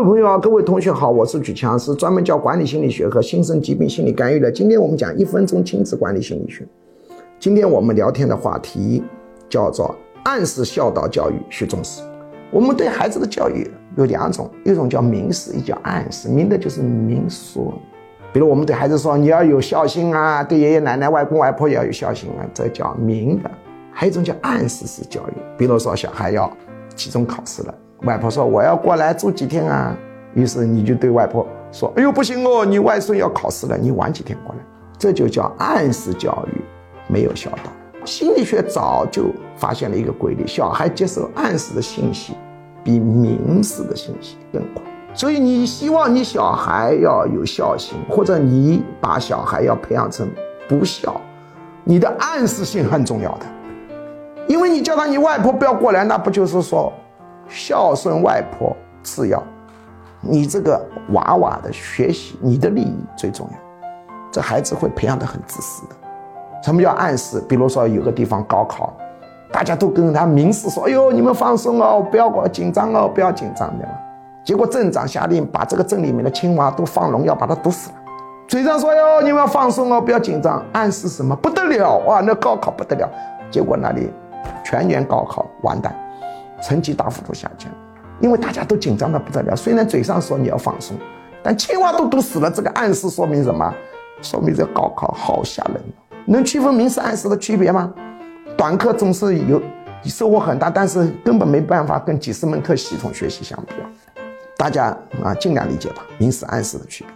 各位朋友啊，各位同学好，我是举强，是专门教管理心理学和新生疾病心理干预的。今天我们讲一分钟亲子管理心理学。今天我们聊天的话题叫做暗示孝道教育需重视。我们对孩子的教育有两种，一种叫明示，一叫暗示。明的就是明说，比如我们对孩子说你要有孝心啊，对爷爷奶奶、外公外婆也要有孝心啊，这叫明的。还有一种叫暗示式教育，比如说小孩要期中考试了。外婆说：“我要过来住几天啊？”于是你就对外婆说：“哎呦，不行哦，你外孙要考试了，你晚几天过来。”这就叫暗示教育，没有孝道。心理学早就发现了一个规律：小孩接受暗示的信息，比明示的信息更快。所以你希望你小孩要有孝心，或者你把小孩要培养成不孝，你的暗示性很重要的。因为你叫他你外婆不要过来，那不就是说？孝顺外婆次要，你这个娃娃的学习，你的利益最重要。这孩子会培养的很自私的。什么叫暗示？比如说有个地方高考，大家都跟他明示说：“哎呦，你们放松哦，不要紧张哦，不要紧张，对吧？”结果镇长下令把这个镇里面的青蛙都放农药把它毒死了。嘴上说：“哟，你们要放松哦，不要紧张。”暗示什么？不得了啊！那高考不得了。结果那里全年高考完蛋。成绩大幅度下降，因为大家都紧张的不得了。虽然嘴上说你要放松，但青蛙都毒死了。这个暗示说明什么？说明这高考好吓人。能区分明示暗示的区别吗？短课总是有收获很大，但是根本没办法跟几十门课系统学习相比。大家啊，尽量理解吧，明示暗示的区别。